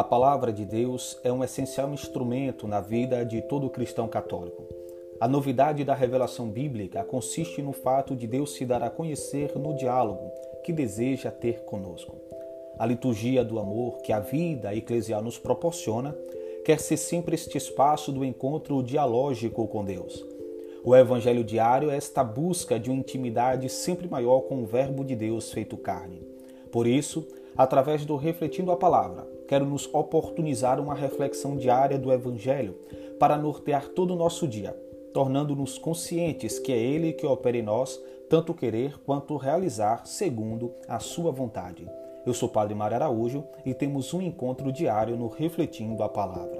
A palavra de Deus é um essencial instrumento na vida de todo cristão católico. A novidade da revelação bíblica consiste no fato de Deus se dar a conhecer no diálogo que deseja ter conosco. A liturgia do amor que a vida eclesial nos proporciona quer ser sempre este espaço do encontro dialógico com Deus. O Evangelho diário é esta busca de uma intimidade sempre maior com o Verbo de Deus feito carne. Por isso, através do Refletindo a Palavra, quero nos oportunizar uma reflexão diária do Evangelho para nortear todo o nosso dia, tornando-nos conscientes que é Ele que opera em nós tanto querer quanto realizar segundo a Sua vontade. Eu sou Padre Mário Araújo e temos um encontro diário no Refletindo a Palavra.